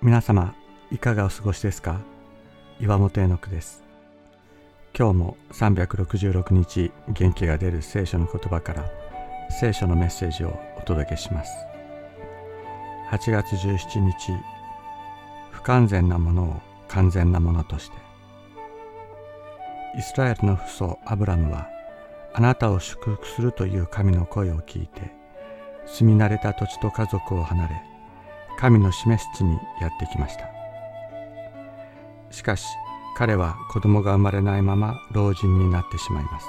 皆様いかがお過ごしですか？岩本絵の句です。今日も366日元気が出る聖書の言葉から聖書のメッセージをお届けします。8月17日不完全なものを完全なものとして。イスラエルの父祖アブラムはあなたを祝福するという神の声を聞いて住み慣れた土地と家族を離れ神の示す地にやってきました。しかし彼は子供が生まれないまま老人になってしまいます。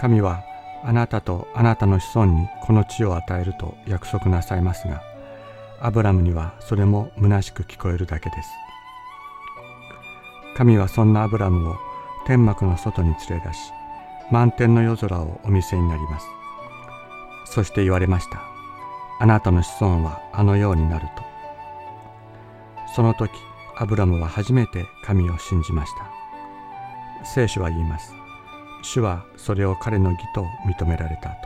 神はあなたとあなたの子孫にこの地を与えると約束なさいますがアブラムにはそれも虚しく聞こえるだけです。神はそんなアブラムを天幕の外に連れ出し満天の夜空をお見せになります。そして言われました。あなたの子孫はあのようになると。その時アブラムは初めて神を信じました。聖書は言います。主はそれを彼の義と認められたと。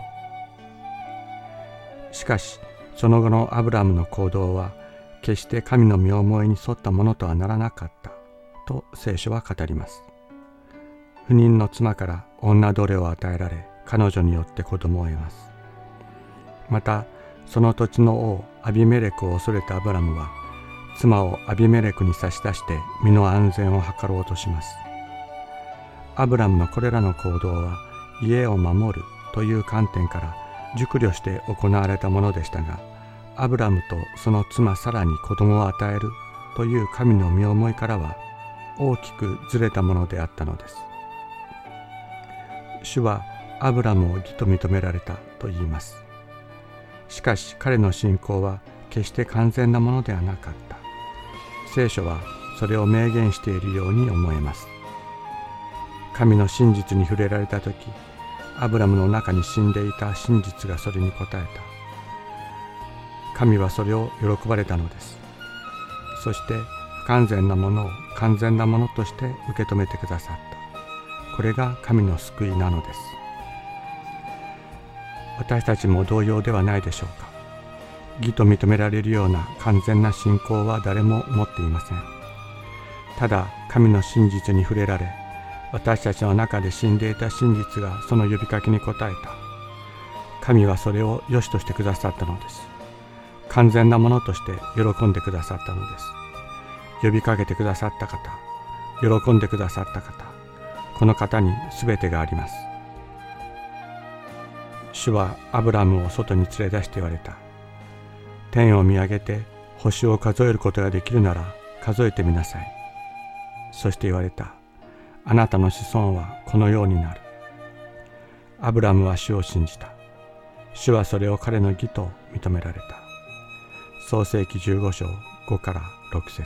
しかしその後のアブラムの行動は決して神の身思いに沿ったものとはならなかったと聖書は語ります。不妊の妻から女奴隷を与えられ彼女によって子供を得ます。またその土地の王アビメレクを恐れたアブラムは妻をアビメレクに差し出して身の安全を図ろうとします。アブラムのこれらの行動は家を守るという観点から熟慮して行われたものでしたがアブラムとその妻さらに子供を与えるという神の身思いからは大きくずれたものであったのです。主はアブラムを義と認められたと言います。しかし彼の信仰は決して完全なものではなかった。聖書はそれを明言しているように思えます。神の真実に触れられた時アブラムの中に死んでいた真実がそれに応えた。神はそれを喜ばれたのです。そして不完全なものを完全なものとして受け止めてくださった。これが神の救いなのです。私たちも同様ではないでしょうか。義と認められるような完全な信仰は誰も持っていません。ただ神の真実に触れられ私たちの中で死んでいた真実がその呼びかけに応えた。神はそれを良しとしてくださったのです。完全なものとして喜んでくださったのです。呼びかけてくださった方喜んでくださった方この方に全てがあります。主はアブラムを外に連れ出して言われた。天を見上げて星を数えることができるなら数えてみなさい。そして言われた。あなたの子孫はこのようになる。アブラムは主を信じた。主はそれを彼の義と認められた。創世紀15章5から6節